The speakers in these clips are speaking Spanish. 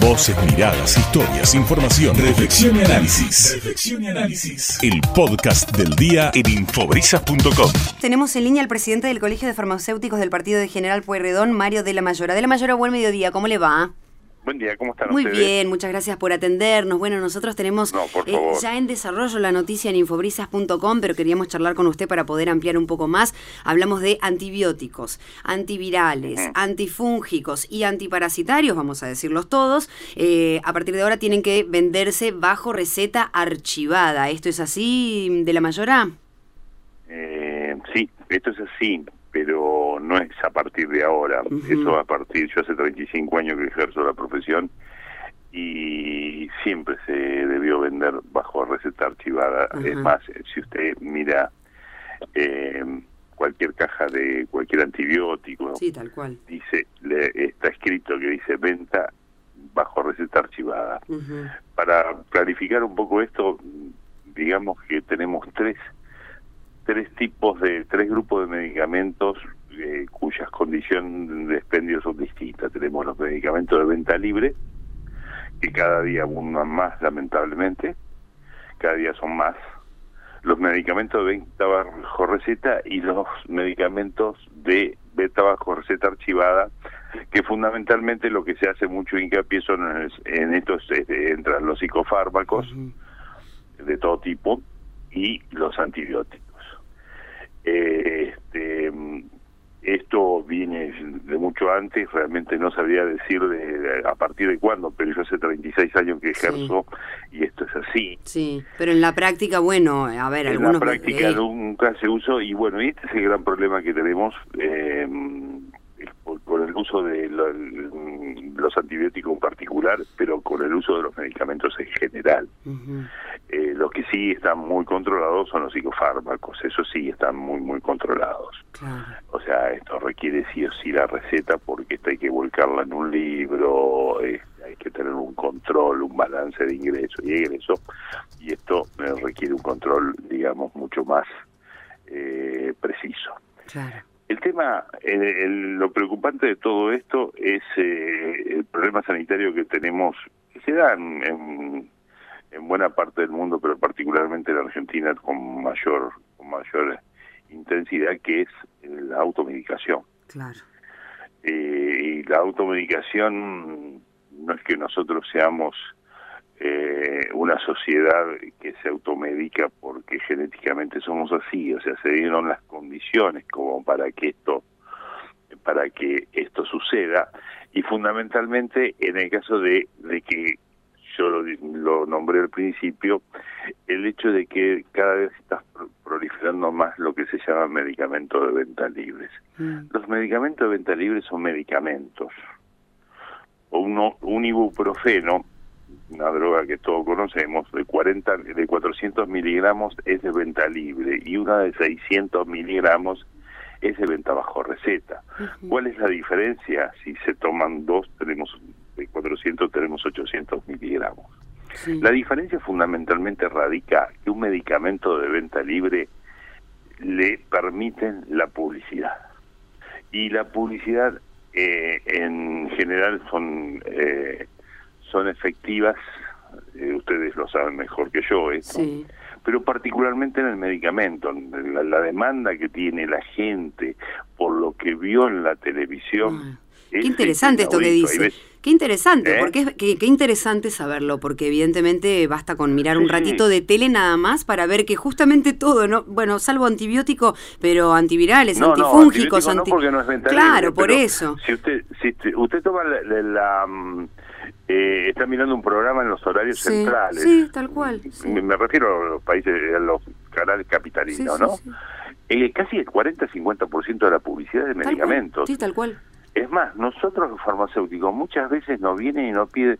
Voces, miradas, historias, información, reflexión y análisis. Reflexión y análisis. El podcast del día en infobrisas.com. Tenemos en línea al presidente del Colegio de Farmacéuticos del Partido de General Pueyrredón, Mario de la Mayora. De la Mayora, buen mediodía, ¿cómo le va? Buen día, ¿cómo están Muy ustedes? bien, muchas gracias por atendernos. Bueno, nosotros tenemos No, eh, ya en desarrollo la noticia en infobrisas.com, pero queríamos charlar con usted para poder ampliar un poco más. Hablamos de antibióticos, antivirales, antifúngicos y antiparasitarios, vamos a decirlos todos. Eh, a partir de ahora tienen que venderse bajo receta archivada. ¿Esto es así de la Mayora? Eh, sí, esto es así, pero no es a partir de ahora. Ujú. Eso a partir, yo hace 35 años que ejerzo la profesión y siempre se debió vender bajo receta archivada. Es más, si usted mira eh, cualquier caja de cualquier antibiótico, Sí, tal cual. dice le, está escrito que dice venta bajo receta archivada. Para clarificar un poco esto, digamos que tenemos tres tres tipos de tres grupos de medicamentos eh, cuyas condiciones de expendio son distintas. Tenemos los medicamentos de venta libre que cada día abundan más lamentablemente, cada día son más. Los medicamentos de venta bajo receta y los medicamentos de venta bajo receta archivada que fundamentalmente lo que se hace mucho hincapié son en, en estos este, entran los psicofármacos de todo tipo y los antibióticos. Eh, esto viene de mucho antes, realmente no sabría decir de, a partir de cuándo, pero yo hace 36 años que ejerzo y esto es así. Sí, pero en la práctica, bueno, a ver, En algunos... la práctica eh, nunca se usó y bueno, y este es el gran problema que tenemos eh, por, por el uso de lo- los antibióticos en particular, pero con el uso de los medicamentos en general. Eh, los que sí están muy controlados son los psicofármacos, eso sí están muy, muy controlados. Claro. O sea, esto requiere sí o sí la receta porque hay que volcarla en un libro, eh, hay que tener un control, un balance de ingreso y egreso, y esto eh, requiere un control, digamos, mucho más eh, preciso. Claro. El tema, el- el- lo preocupante de todo esto es eh, el problema sanitario que tenemos, que se da en, en- en buena parte del mundo, pero particularmente en Argentina con mayor, con mayor intensidad, que es la automedicación. Claro. Eh, y la automedicación no es que nosotros seamos eh, una sociedad que se automedica porque genéticamente somos así, o sea, se dieron las condiciones como para que esto para que esto suceda y fundamentalmente en el caso de, de que yo lo, nombré al principio, el hecho de que cada vez está pro- proliferando más lo que se llama medicamentos de venta libres. Mm. Los medicamentos de venta libre son medicamentos. Uno, un ibuprofeno, una droga que todos conocemos, de 40, de 400 miligramos es de venta libre y una de 600 miligramos es de venta bajo receta. ¿Cuál es la diferencia? Si se toman dos, tenemos de 400 tenemos 800 miligramos. Sí. La diferencia fundamentalmente radica que un medicamento de venta libre le permiten la publicidad. Y la publicidad eh, en general son, eh, son efectivas, eh, ustedes lo saben mejor que yo, esto, Sí. pero particularmente en el medicamento, la, la demanda que tiene la gente por lo que vio en la televisión. Ah. Qué interesante esto que dice. Qué interesante, ¿Eh? porque es, qué, qué interesante saberlo, porque evidentemente basta con mirar un ratito de tele nada más para ver que justamente todo, no, bueno, salvo antibiótico, pero antivirales, No, no, antifúngicos, no, anti- porque no es Claro, por eso. Si usted, si te- usted toma la, la- la, mm, eh, está mirando un programa en los horarios Sí, centrales. sí, tal cual, sí. Me, me refiero a los países, a los canales capitalinos, Sí, ¿no? sí. Eh, casi el 40-50% de la publicidad de cual. medicamentos. Sí, tal cual. Es más, nosotros los farmacéuticos muchas veces nos vienen y nos piden,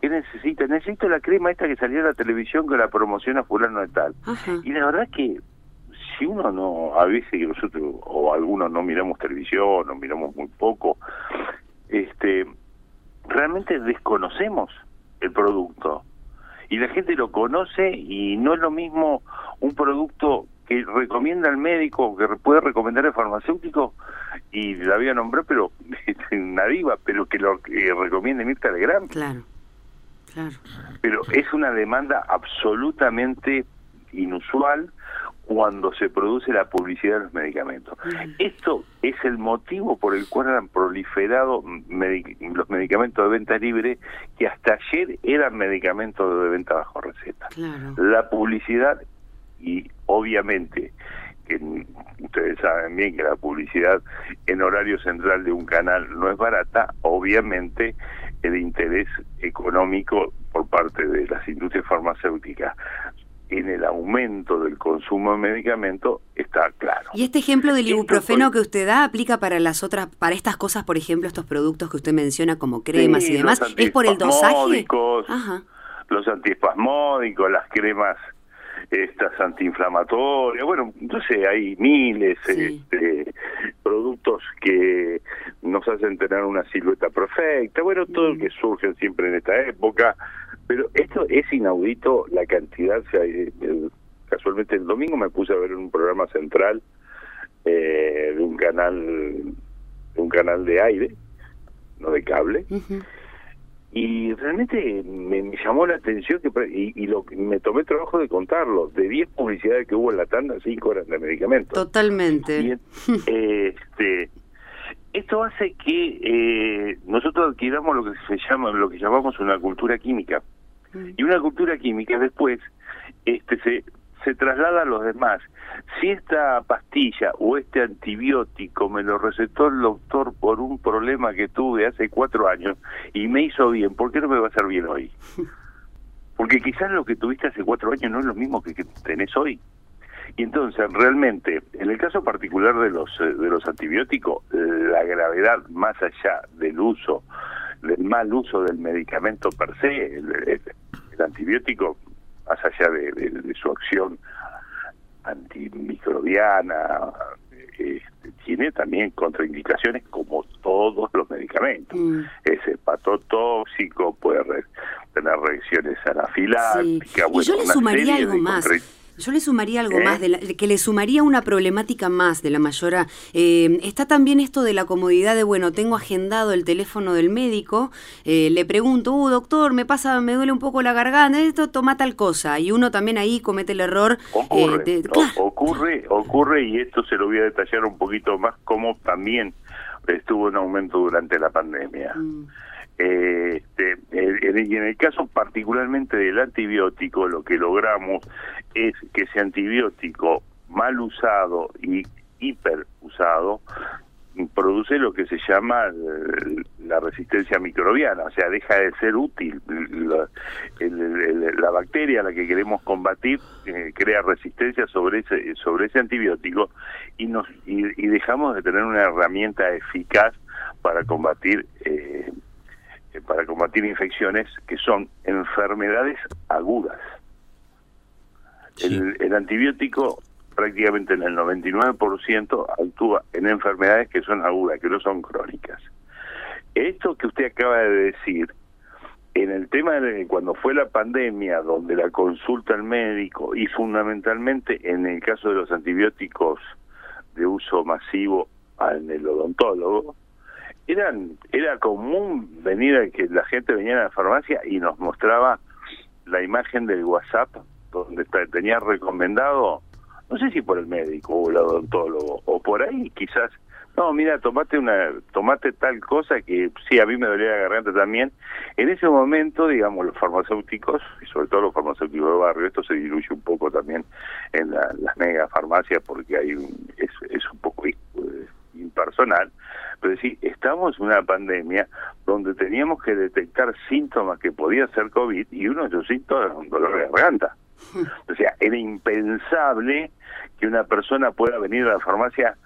¿qué necesita? Necesito la crema esta que salió en la televisión que la promociona fulano de tal. Ajá. Y la verdad que si uno no, a veces nosotros o algunos no miramos televisión, no miramos muy poco, este, realmente desconocemos el producto y la gente lo conoce y no es lo mismo un producto que recomienda al médico, que puede recomendar al farmacéutico, y la voy a nombrar, pero Nadiva, pero que lo que recomiende Mirta Legrand. Claro, claro. Pero es una demanda absolutamente inusual cuando se produce la publicidad de los medicamentos. Esto es el motivo por el cual han proliferado los medicamentos de venta libre que hasta ayer eran medicamentos de venta bajo receta. La publicidad y obviamente que ustedes saben bien que la publicidad en horario central de un canal no es barata, obviamente el interés económico por parte de las industrias farmacéuticas en el aumento del consumo de medicamentos está claro. Y este ejemplo del ibuprofeno que usted da aplica para las otras, para estas cosas, por ejemplo, estos productos que usted menciona como cremas y demás, es por el dosaje. Los antiespasmódicos, las cremas estas antiinflamatorias, bueno, entonces hay miles de este, productos que nos hacen tener una silueta perfecta, bueno, todo lo mm. que surgen siempre en esta época, pero esto es inaudito la cantidad. casualmente el domingo me puse a ver un programa central eh, de un canal de un canal de aire, no de cable. Y realmente me, llamó la atención que y, lo me tomé trabajo de contarlo. De 10 publicidades que hubo en la tanda, 5 eran de medicamentos. Totalmente. este, esto hace que eh, nosotros adquiramos lo que se llama, lo que llamamos una cultura química. Y una cultura química después este se, se traslada a los demás. Si esta pastilla o este antibiótico me lo recetó el doctor por un problema que tuve hace cuatro años y me hizo bien, ¿por qué no me va a hacer bien hoy? Porque quizás lo que tuviste hace cuatro años no es lo mismo que, que tenés hoy. Y entonces, realmente, en el caso particular de los, eh, de los antibióticos, la gravedad más allá del uso del mal uso del medicamento per se, el, antibiótico, más allá de, su acción antimicrobiana, este, tiene también contraindicaciones como todos los medicamentos. Mm. Es hepatotóxico, puede tener reacciones anafilácticas. y yo le sumaría algo más. Yo le sumaría algo más, ¿Eh? de que le sumaría una problemática más de la mayora. Eh, está también esto de la comodidad de, bueno, tengo agendado el teléfono del médico, eh, le pregunto, uh, doctor, me pasa, me duele un poco la garganta, esto toma tal cosa. Y uno también ahí comete el error. Ocurre, ocurre, ocurre, y esto se lo voy a detallar un poquito más, como también estuvo en aumento durante la pandemia. Mm. Este, y en el caso particularmente del antibiótico, lo que logramos es que ese antibiótico mal usado y hiper usado produce lo que se llama eh, la resistencia microbiana, o sea, deja de ser útil. La, bacteria a la que queremos combatir eh, crea resistencia sobre ese, sobre ese antibiótico y, nos, y, dejamos de tener una herramienta eficaz para combatir eh, para combatir infecciones que son enfermedades agudas. El, antibiótico prácticamente en el 99% actúa en enfermedades que son agudas, que no son crónicas. Esto que usted acaba de decir, en el tema de cuando fue la pandemia, donde la consulta al médico y fundamentalmente en el caso de los antibióticos de uso masivo en el odontólogo, era común venir que la gente venía a la farmacia y nos mostraba la imagen del WhatsApp donde tenía recomendado, no sé si por el médico o el odontólogo o por ahí quizás, no, mira, tomate una tomate tal cosa que sí a mí me dolía la garganta también. En ese momento, digamos, los farmacéuticos y sobre todo los farmacéuticos de barrio, esto se diluye un poco también en las mega farmacias porque hay un, es, es un poco impersonal pero sí, estamos en una pandemia donde teníamos que detectar síntomas que podía ser COVID y uno de esos síntomas era un dolor de garganta. O sea, era impensable que una persona pueda venir a la farmacia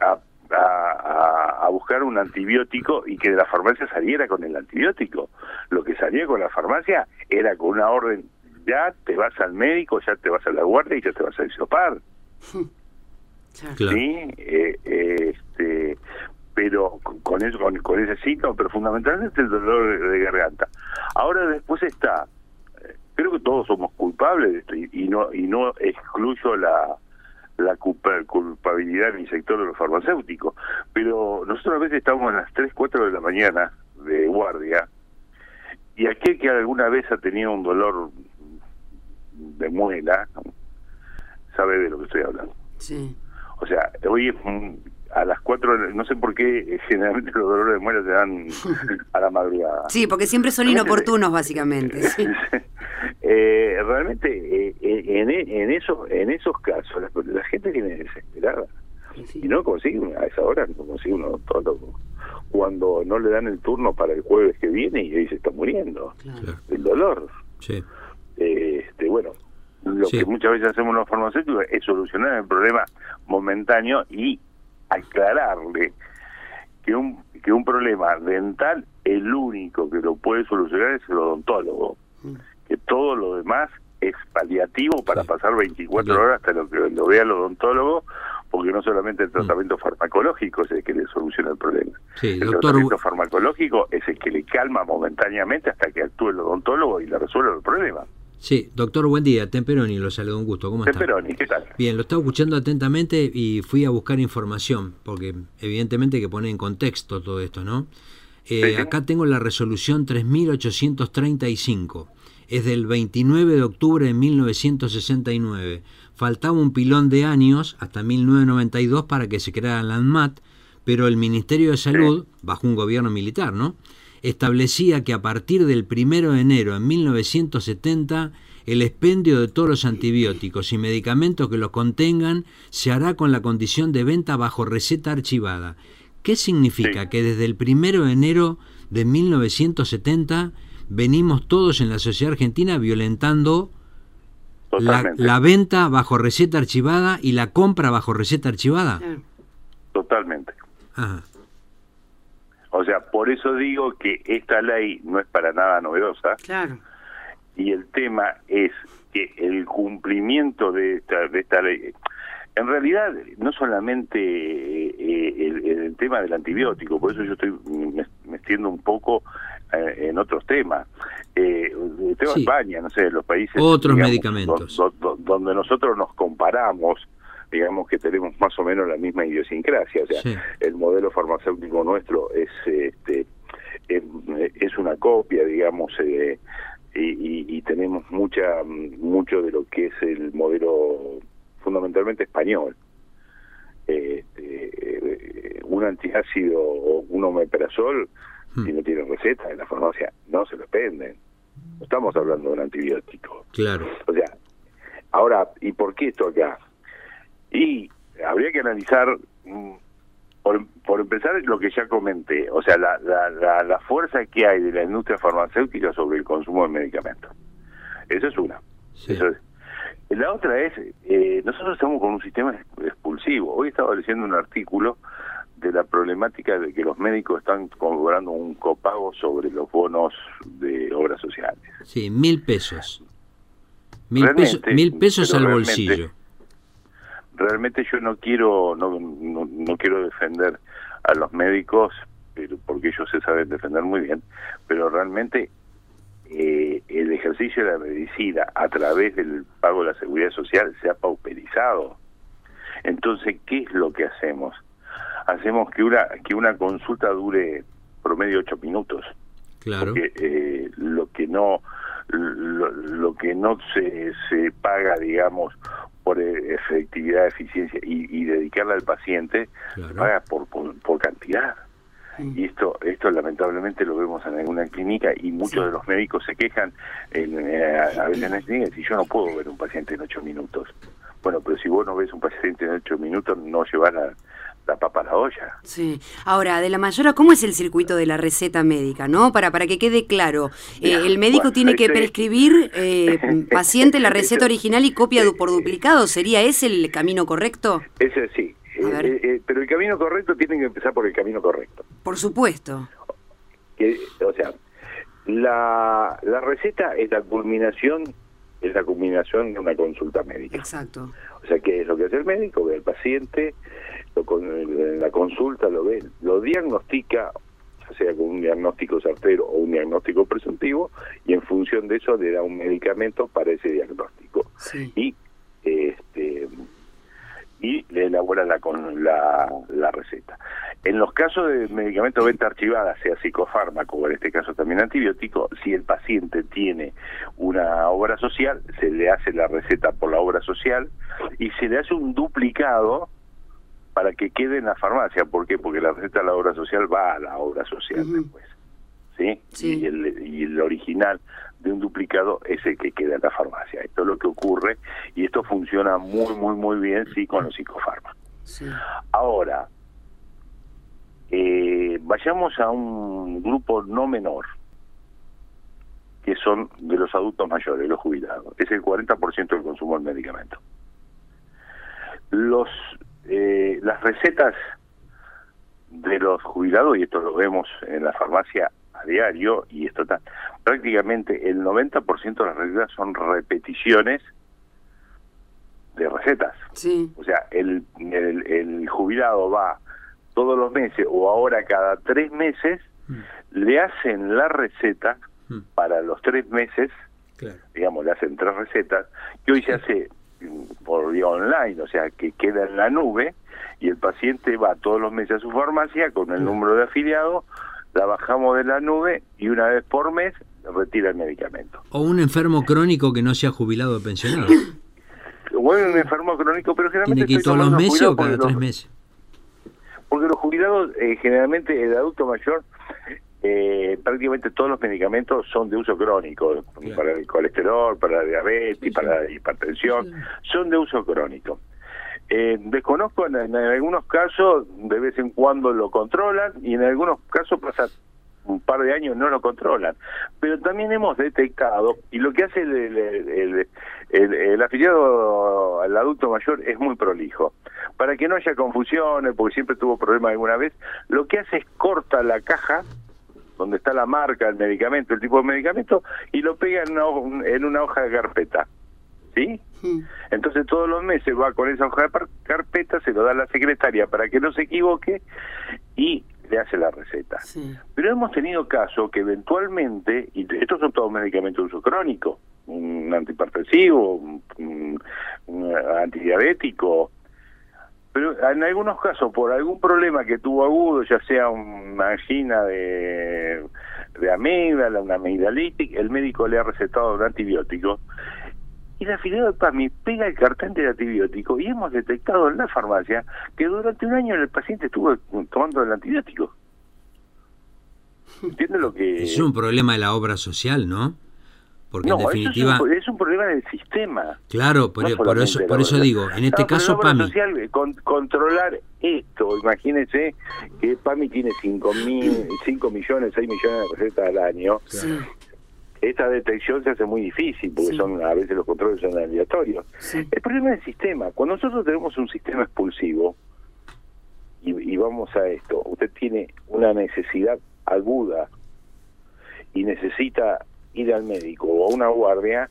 a, a, buscar un antibiótico y que de la farmacia saliera con el antibiótico. Lo que salía con la farmacia era con una orden, ya te vas al médico, ya te vas a la guardia y ya te vas a disopar. ¿Sí? Eh, este, pero con eso con, ese síntoma, pero fundamentalmente el dolor de, garganta. Ahora después está, eh, creo que todos somos culpables de esto y, no y no excluyo la la culpabilidad en el sector de los farmacéuticos, pero nosotros a veces estamos a las 3, 4 de la mañana de guardia y aquel que alguna vez ha tenido un dolor de muela sabe de lo que estoy hablando. Sí. O sea, hoy a las 4, no sé por qué eh, generalmente los dolores de muela se dan a la madrugada. Sí, porque siempre son inoportunos básicamente. eh, realmente eh, eh, en, en, eso, en esos casos la, gente viene desesperada y no consigue a esa hora no consigue un odontólogo cuando no le dan el turno para el jueves que viene y ahí se está muriendo el dolor. Sí. este, bueno, lo que muchas veces hacemos los farmacéuticos es solucionar el problema momentáneo y aclararle que un que un problema dental el único que lo puede solucionar es el odontólogo mm. que todo lo demás es paliativo para pasar 24 horas hasta lo que lo vea el odontólogo porque no solamente el mm. tratamiento farmacológico es el que le soluciona el problema el tratamiento farmacológico es el que le calma momentáneamente hasta que actúe el odontólogo y le resuelva el problema Sí, doctor, buen día. Temperoni, lo saludo, un gusto. ¿Cómo está? Temperoni, ¿qué tal? Bien, lo estaba escuchando atentamente y fui a buscar información, porque evidentemente hay que poner en contexto todo esto, ¿no? Eh, acá tengo la resolución 3835. Es del 29 de octubre de 1969. Faltaba un pilón de años, hasta 1992, para que se creara la ANMAT, pero el Ministerio de Salud, bajo un gobierno militar, ¿no? Establecía que a partir del 1 de enero de 1970 el expendio de todos los antibióticos y medicamentos que los contengan se hará con la condición de venta bajo receta archivada. ¿Qué significa? Que desde el 1 de enero de 1970 venimos todos en la sociedad argentina violentando la, la, venta bajo receta archivada y la compra bajo receta archivada. Totalmente. Ajá. O sea, por eso digo que esta ley no es para nada novedosa. Claro. Y el tema es que el cumplimiento de esta, de esta ley, en realidad no solamente eh, el, tema del antibiótico, por eso yo estoy metiendo un poco eh, en otros temas. Eh, el tema de España, no sé, los países... Otros medicamentos. donde nosotros nos comparamos digamos que tenemos más o menos la misma idiosincrasia. O sea, el modelo farmacéutico nuestro es este es, una copia, digamos, eh, y, tenemos mucha mucho de lo que es el modelo fundamentalmente español. Este, un antiácido o un omeprazol, hmm. si no tiene receta en la farmacia, no se lo venden. No estamos hablando de un antibiótico. Claro. O sea, ahora, ¿y por qué esto acá? Y habría que analizar, mm, por, por empezar, lo que ya comenté, o sea, la, la, la, fuerza que hay de la industria farmacéutica sobre el consumo de medicamentos. Esa es una. Eso La otra es, eh, nosotros estamos con un sistema expulsivo. Hoy estaba leyendo un artículo de la problemática de que los médicos están cobrando un copago sobre los bonos de obras sociales. Sí, mil pesos. Mil, pesos, mil pesos al bolsillo realmente yo no quiero no, no, quiero defender a los médicos pero porque ellos se saben defender muy bien pero realmente eh, el ejercicio de la medicina a través del pago de la seguridad social se ha pauperizado. Entonces qué es lo que hacemos hacemos que una que una consulta dure promedio ocho minutos. Claro. Porque eh, lo que no lo, lo, que no se, se paga digamos por e, efectividad, eficiencia y, dedicarla al paciente, paga por, por, cantidad. Y esto, esto lamentablemente lo vemos en alguna clínica y muchos de los médicos se quejan en, eh, a veces en la clínica si yo no puedo ver un paciente en ocho minutos. Bueno, pero si vos no ves un paciente en ocho minutos, no llevas a la papa a la olla. Sí. Ahora, de la mayora, ¿cómo es el circuito de la receta médica? ¿no? Para, para que quede claro, eh, el médico tiene que prescribir eh, paciente la receta original y copia por duplicado. ¿Sería ese el camino correcto? Ese sí. Eh, eh, pero el camino correcto tiene que empezar por el camino correcto. Por supuesto. o sea, la, la receta es la culminación es la culminación de una consulta médica. Exacto. O sea, ¿qué es lo que hace el médico? Ve al paciente, con, en la consulta lo ve, lo diagnostica, ya sea con un diagnóstico certero o un diagnóstico presuntivo, y en función de eso le da un medicamento para ese diagnóstico. Y este y le elabora la, con la, la receta. En los casos de medicamentos venta archivada, sea psicofármaco o en este caso también antibiótico, si el paciente tiene una obra social, se le hace la receta por la obra social y se le hace un duplicado para que quede en la farmacia. ¿Por qué? Porque la receta de la obra social va a la obra social después. ¿sí? Y, el, y el original de un duplicado es el que queda en la farmacia. Esto es lo que ocurre y esto funciona muy, muy, muy bien, sí, con los psicofármacos. Ahora, eh, vayamos a un grupo no menor, que son de los adultos mayores, los jubilados. Es el 40% del consumo del medicamento. Los, eh, las recetas de los jubilados, y esto lo vemos en la farmacia a diario, y esto está, prácticamente el 90% de las recetas son repeticiones de recetas. Sí. O sea, el, el, el jubilado va todos los meses o ahora cada tres meses, mm. le hacen la receta mm. para los tres meses, digamos, le hacen tres recetas, que hoy se hace por vía online, o sea, que queda en la nube y el paciente va todos los meses a su farmacia con el número de afiliado, la bajamos de la nube y una vez por mes retira el medicamento. O un enfermo crónico que no sea jubilado o pensionado. Bueno, un enfermo crónico, pero generalmente... ¿Tiene que ir todos los meses o cada tres meses? Porque los jubilados, eh, generalmente el adulto mayor, eh, prácticamente todos los medicamentos son de uso crónico, para el colesterol, para la diabetes, para la hipertensión, son de uso crónico. Eh, desconozco, en, en, algunos casos de vez en cuando lo controlan y en algunos casos pasa un par de años no lo controlan. Pero también hemos detectado, y lo que hace el, el, el, afiliado al adulto mayor es muy prolijo. Para que no haya confusiones, porque siempre tuvo problemas alguna vez, lo que hace es corta la caja donde está la marca, el medicamento, el tipo de medicamento, y lo pega en una, en una hoja de carpeta. ¿Sí? Hmm. Entonces todos los meses va con esa hoja de carpeta, se lo da a la secretaria para que no se equivoque y le hace la receta. Pero hemos tenido casos que eventualmente, y estos son todos medicamentos de uso crónico, un antihipertensivo, un, antidiabético, pero en algunos casos, por algún problema que tuvo agudo, ya sea una angina de, de amígdala, una amigdalitis, el médico le ha recetado un antibiótico y la afiliado de PAMI pega el cartel del antibiótico y hemos detectado en la farmacia que durante un año el paciente estuvo tomando el antibiótico. ¿Entiendes lo que...? Es un problema de la obra social, ¿no? Porque en definitiva... es, un, problema del sistema. Claro, por, eso, por eso digo, en este caso PAMI... Social, controlar esto, imagínense que PAMI tiene 5, mil, 5 millones, 6 millones de recetas al año. Sí esta detección se hace muy difícil porque son a veces los controles son aleatorios. El problema del sistema, cuando nosotros tenemos un sistema expulsivo y, vamos a esto, usted tiene una necesidad aguda y necesita ir al médico o a una guardia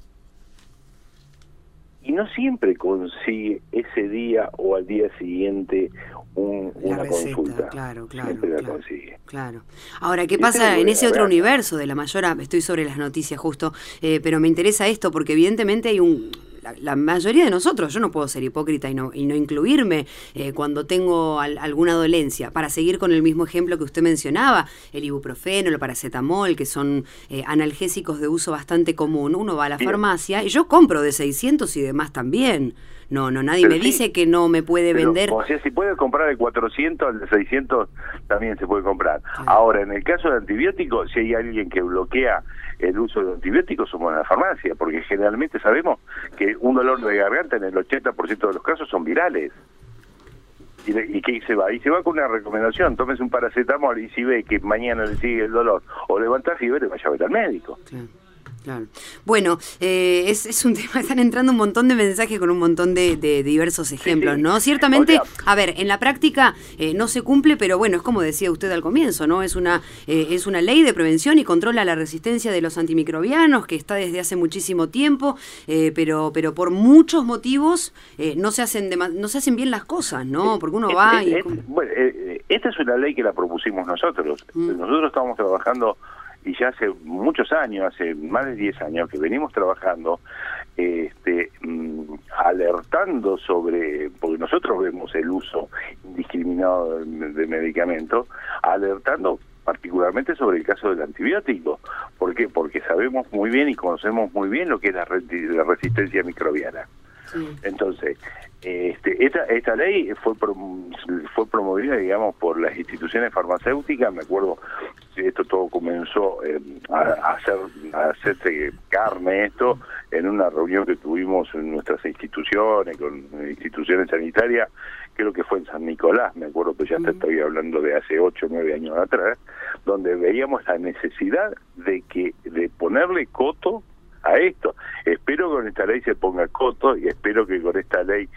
y no siempre consigue ese día o al día siguiente una consulta. Claro, claro. claro, Ahora, ¿qué pasa en ese otro universo de la mayor? Estoy sobre las noticias justo, eh, pero me interesa esto porque evidentemente hay un la, mayoría de nosotros, yo no puedo ser hipócrita y no, y no incluirme eh, cuando tengo alguna dolencia. Para seguir con el mismo ejemplo que usted mencionaba, el ibuprofeno, el paracetamol, que son eh, analgésicos de uso bastante común. Uno va a la farmacia y yo compro de 600 y demás también. No, no, nadie me dice que no me puede vender. O sea, si puede comprar de 400, el de 600 también se puede comprar. Ahora, en el caso de antibióticos, si hay alguien que bloquea el uso de antibióticos, somos en la farmacia, porque generalmente sabemos que un dolor de garganta en el 80% de los casos son virales. ¿Y, ¿Y qué se va? Y se va con una recomendación, tómese un paracetamol y si ve que mañana le sigue el dolor o levanta fiebre, vaya a ver al médico. Bueno, eh, es, es, un tema, están entrando un montón de mensajes con un montón de, diversos ejemplos, ¿no? Ciertamente, a ver, en la práctica eh, no se cumple, pero bueno, es como decía usted al comienzo, ¿no? Es una, eh, es una ley de prevención y controla la resistencia de los antimicrobianos que está desde hace muchísimo tiempo, pero, pero por muchos motivos no, se hacen no se hacen bien las cosas, ¿no? Porque uno va y... bueno, esta es una ley que la propusimos nosotros. Mm. Nosotros estamos trabajando y ya hace muchos años, hace más de 10 años que venimos trabajando este, mm, alertando sobre, porque nosotros vemos el uso indiscriminado de, medicamentos, alertando particularmente sobre el caso del antibiótico. ¿Por qué? Porque sabemos muy bien y conocemos muy bien lo que es la, la resistencia microbiana. Entonces, este, esta, esta ley fue fue promovida, digamos, por las instituciones farmacéuticas. Me acuerdo, esto todo comenzó eh, a, hacer a hacerse carne esto en una reunión que tuvimos en nuestras instituciones, con instituciones sanitarias, creo que fue en San Nicolás, me acuerdo que ya te estoy hablando de hace 8 o 9 años atrás, donde veíamos la necesidad de que de ponerle coto a esto. Espero que con esta ley se ponga coto y espero que con esta ley,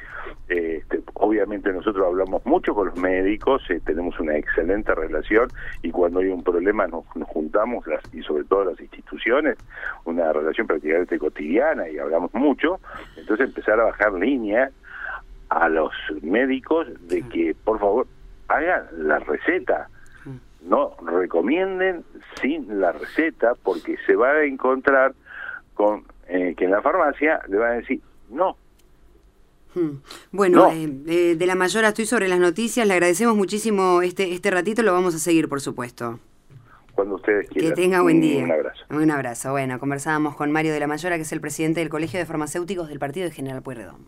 este, obviamente nosotros hablamos mucho con los médicos, eh, tenemos una excelente relación y cuando hay un problema nos, juntamos las, y sobre todo las instituciones, una relación prácticamente cotidiana y hablamos mucho, entonces empezar a bajar línea a los médicos de que por favor hagan la receta. No recomienden sin la receta porque se va a encontrar con eh, que en la farmacia le van a decir no. Hmm. Bueno, eh, eh, de la mayora estoy sobre las noticias, le agradecemos muchísimo este, este ratito, lo vamos a seguir, por supuesto. Cuando ustedes quieran. Que tenga buen día. Un abrazo. Un abrazo. Bueno, conversábamos con Mario de la Mayora, que es el presidente del Colegio de Farmacéuticos del Partido de General Pueyrredón.